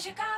Chicago.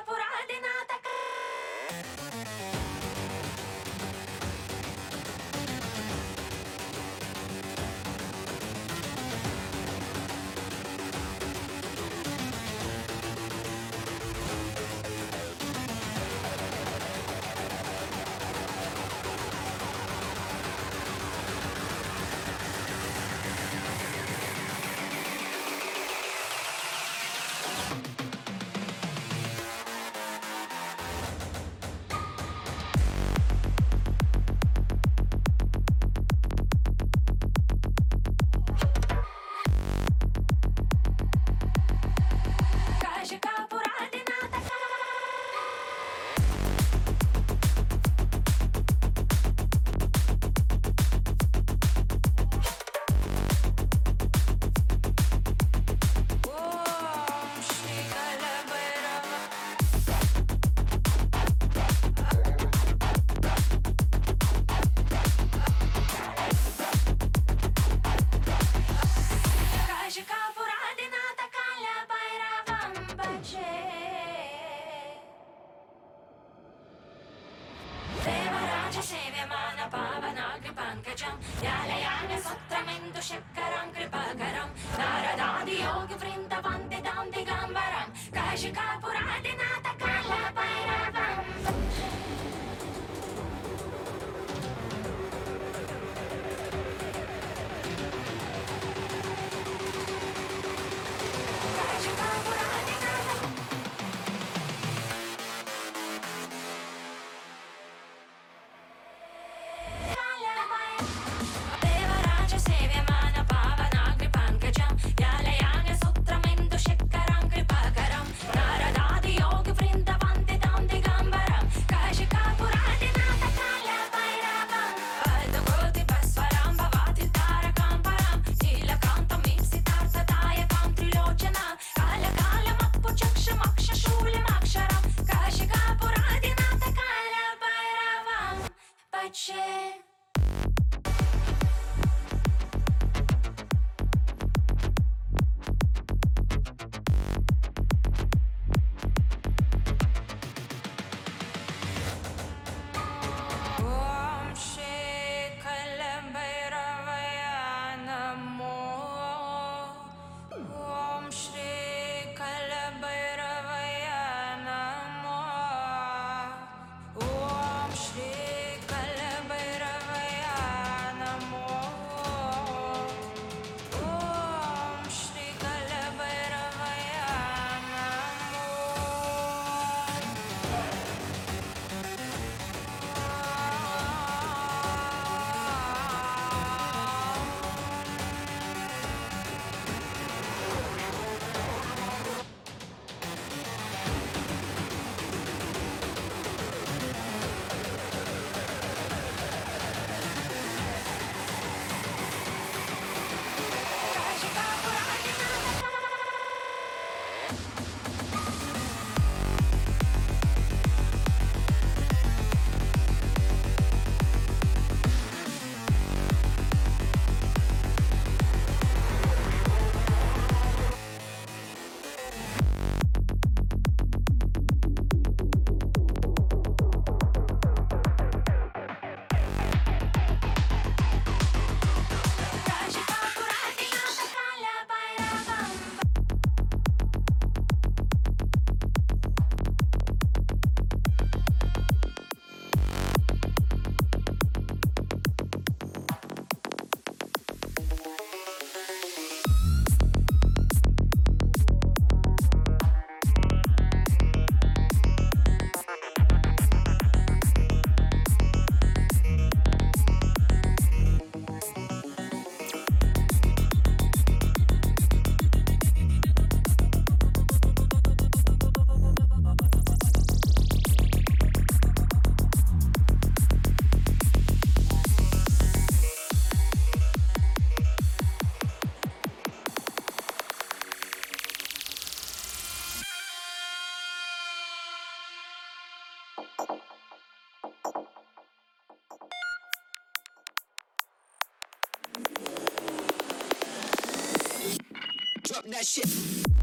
Drop that shit.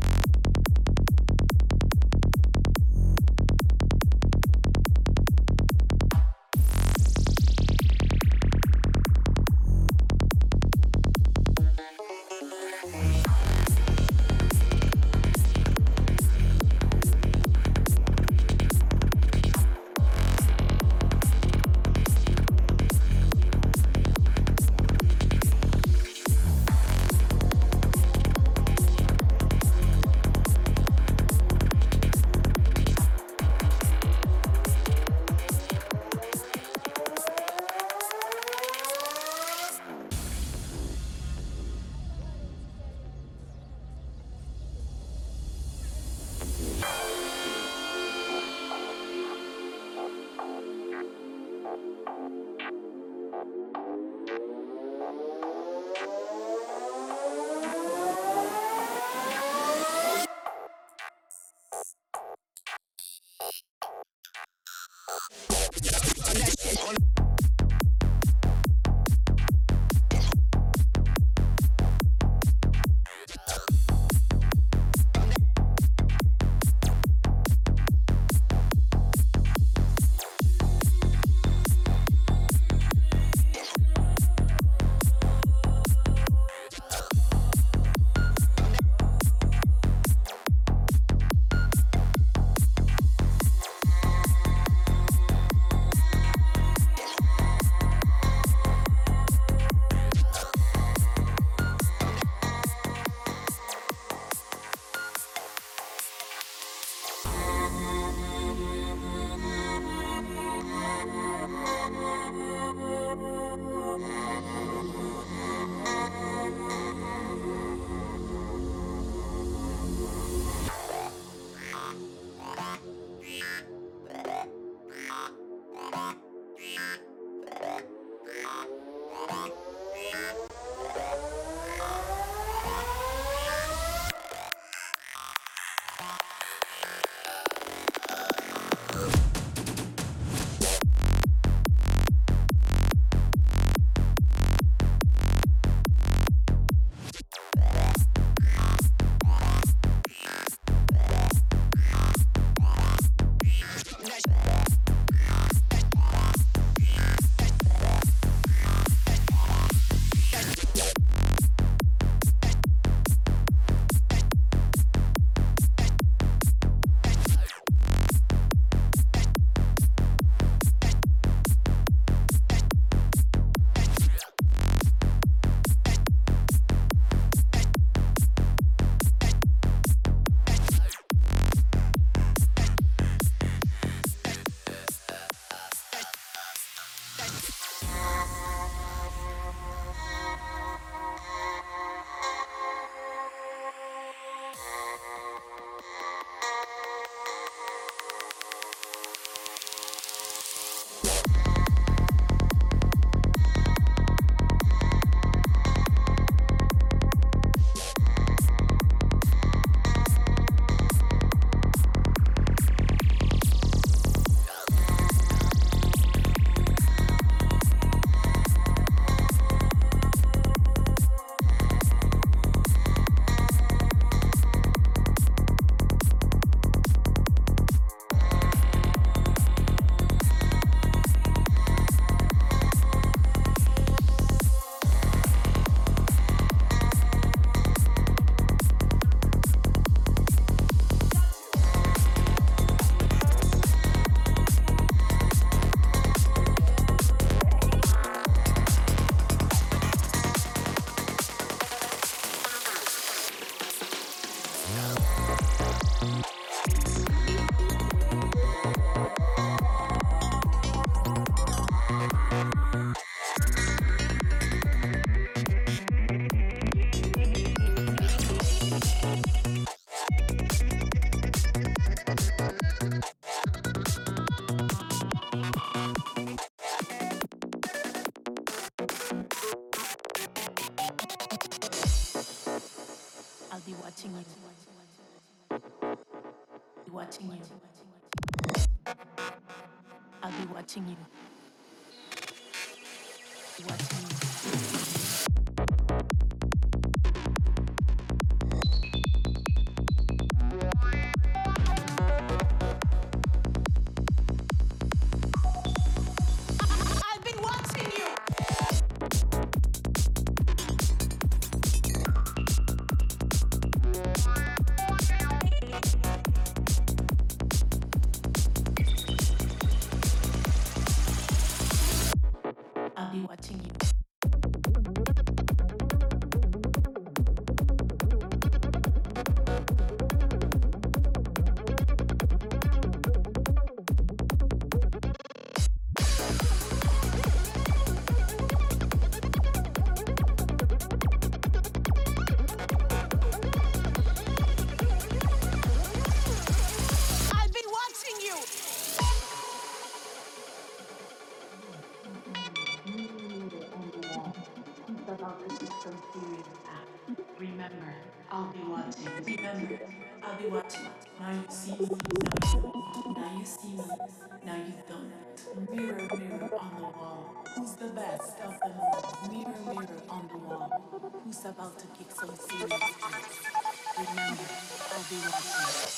who's about to kick some serious ass. Remember, I'll be watching.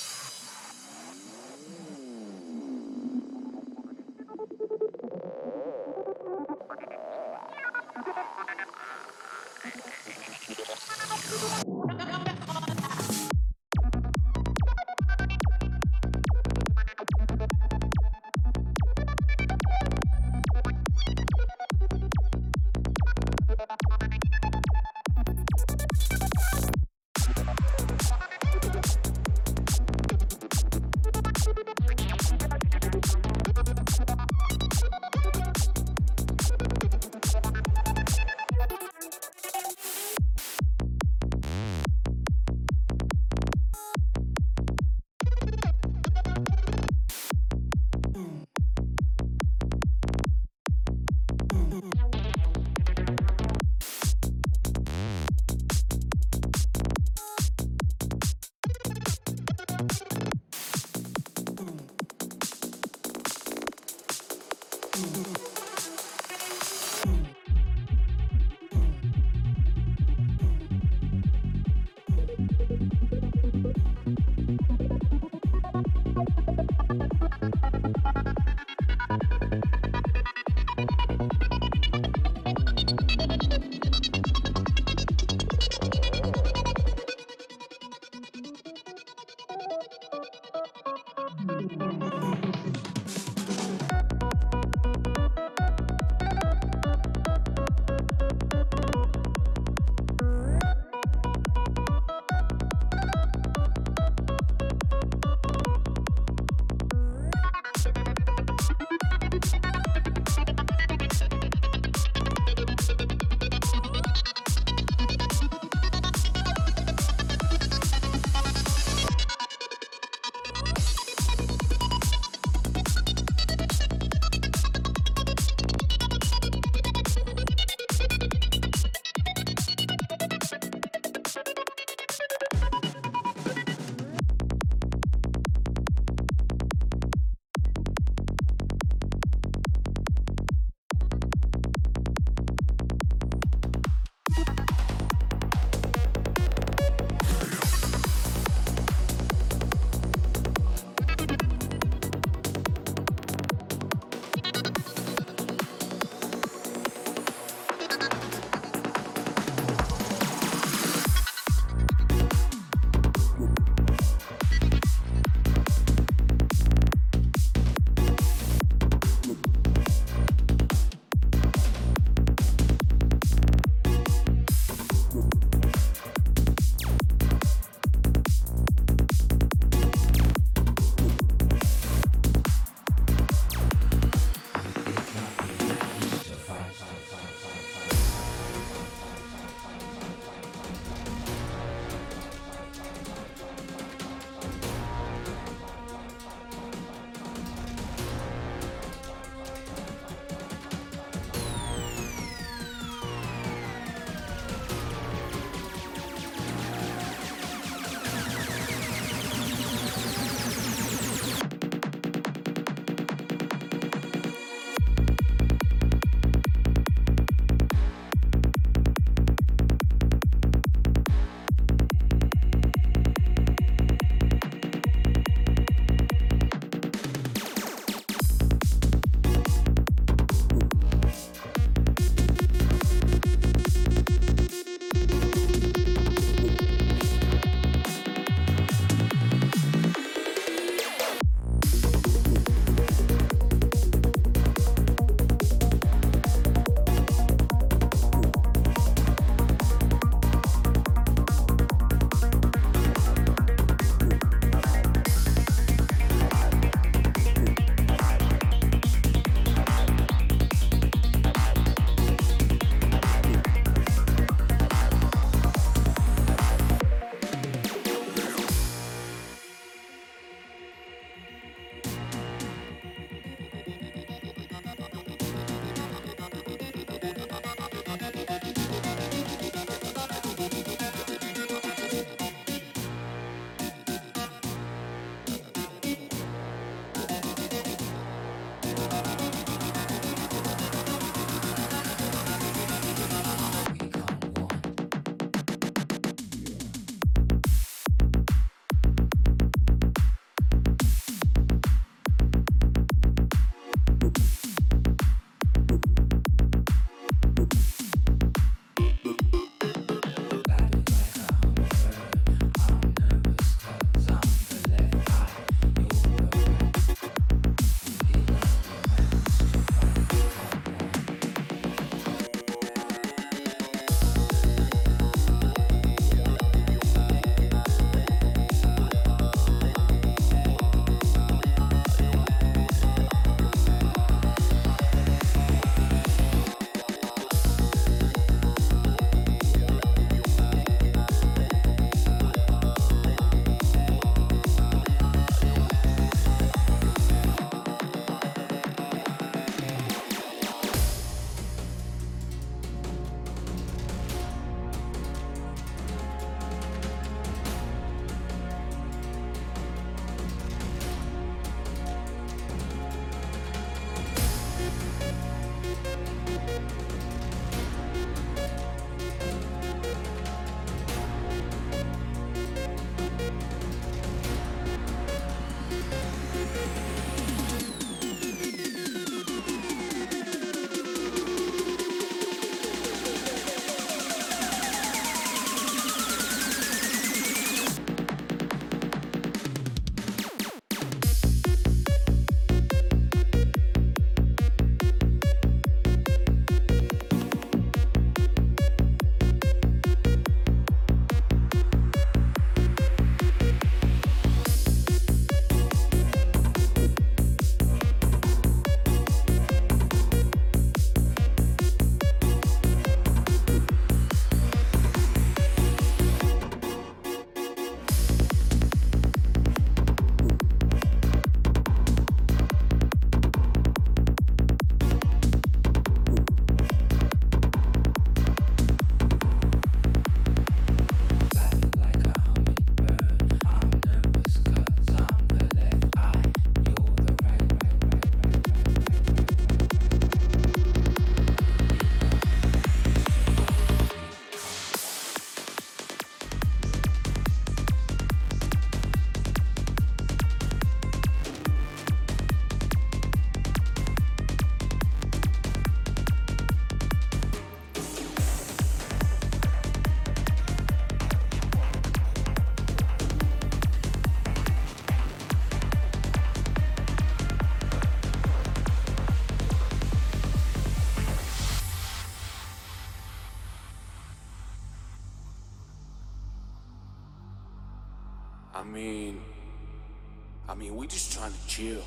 Chill.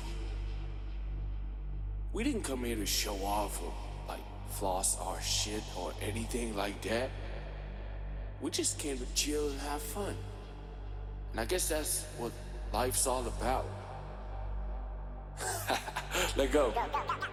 We didn't come here to show off or like floss our shit or anything like that. We just came to chill and have fun. And I guess that's what life's all about. Let go. I'm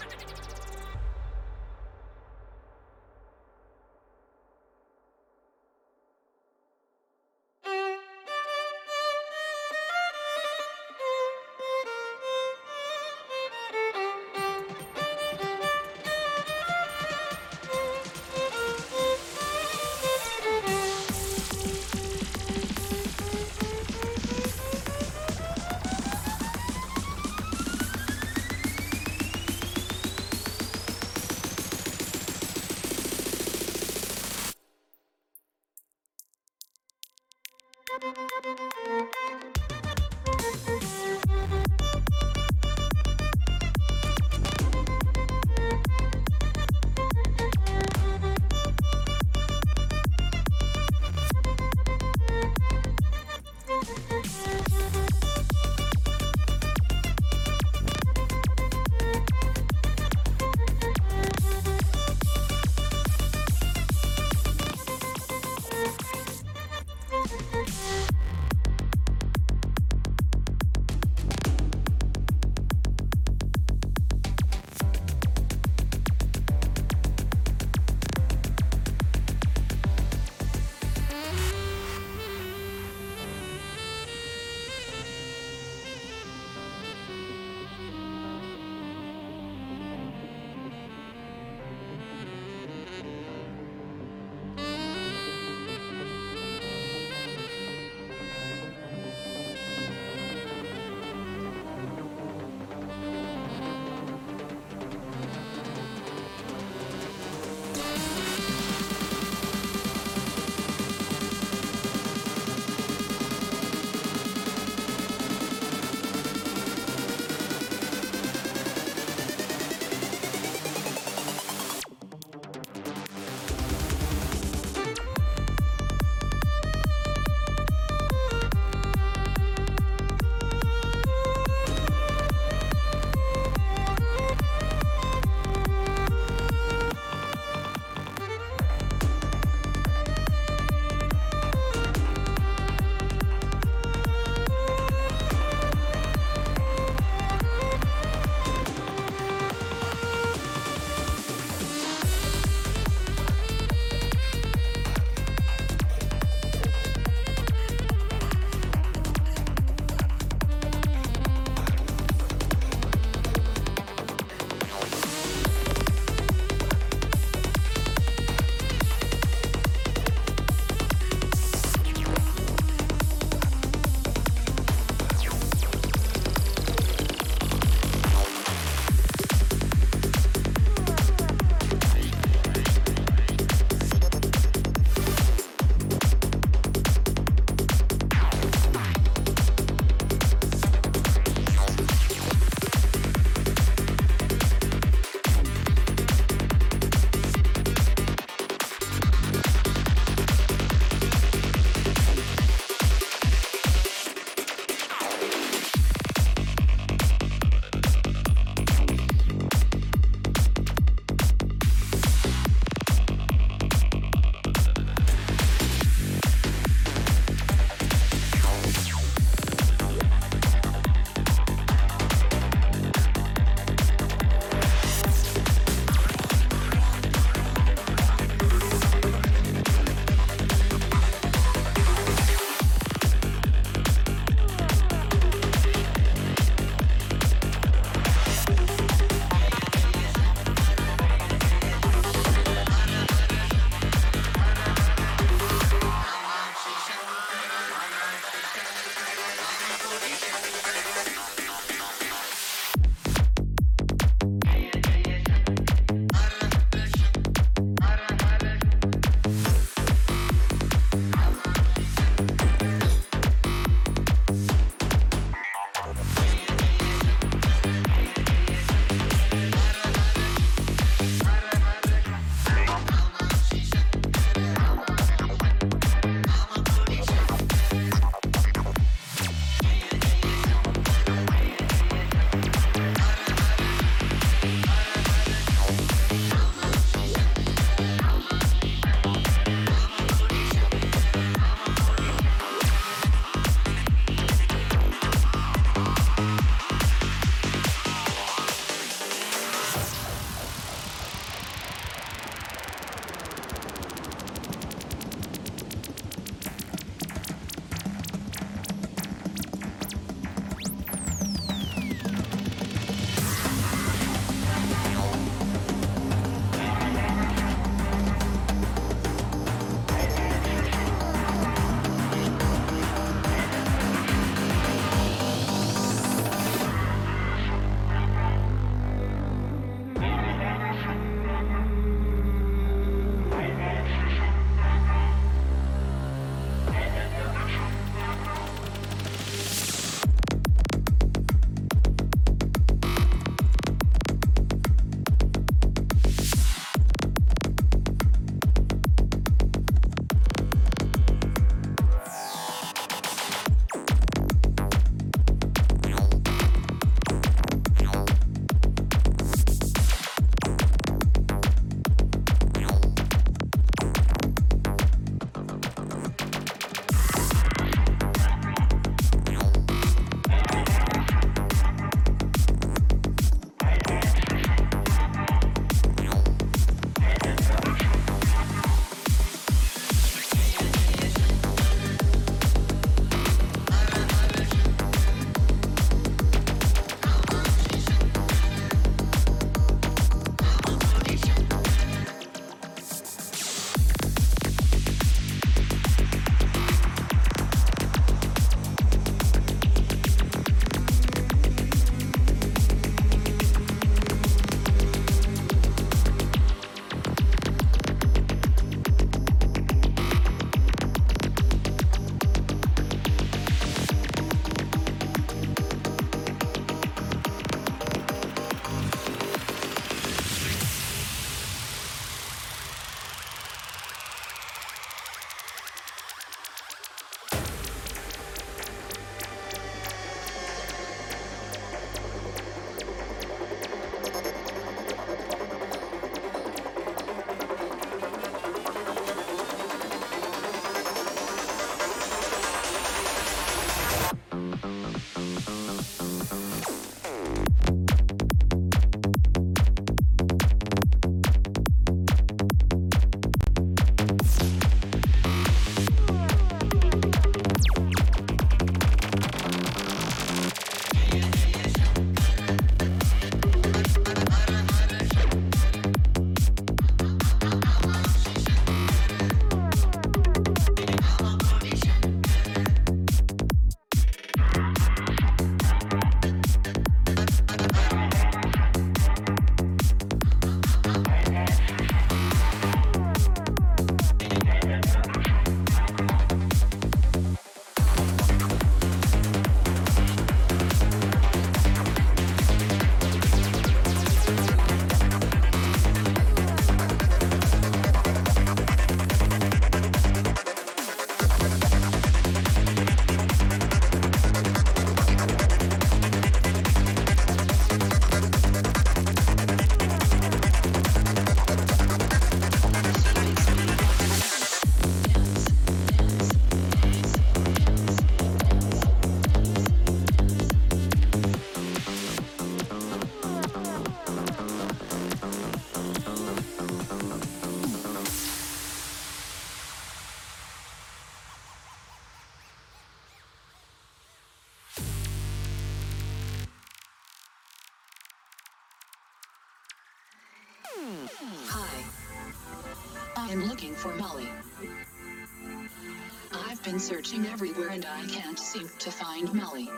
searching everywhere and I can't seem to find Molly.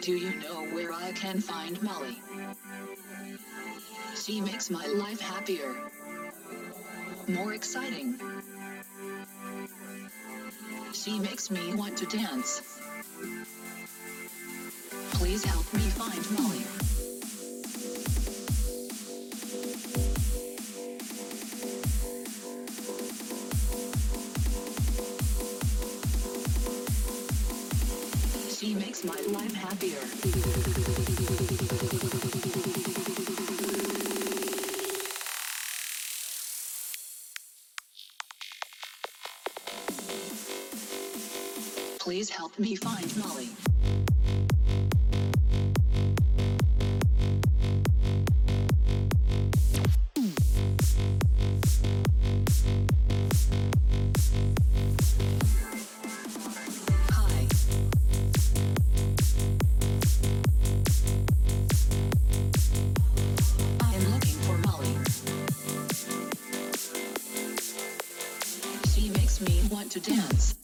Do you know where I can find Molly? She makes my life happier, more exciting. She makes me want to dance. Please help me find Molly. Please help me find Molly. Hi. I'm